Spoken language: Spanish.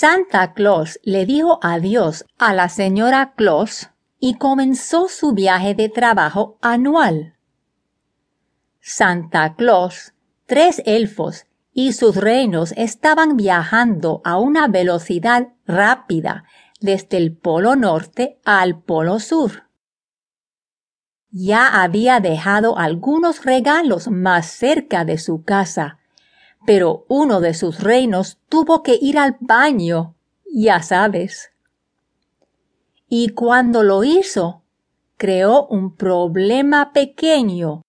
Santa Claus le dijo adiós a la señora Claus y comenzó su viaje de trabajo anual. Santa Claus, tres elfos y sus reinos estaban viajando a una velocidad rápida desde el Polo Norte al Polo Sur. Ya había dejado algunos regalos más cerca de su casa, pero uno de sus reinos tuvo que ir al baño, ya sabes. Y cuando lo hizo, creó un problema pequeño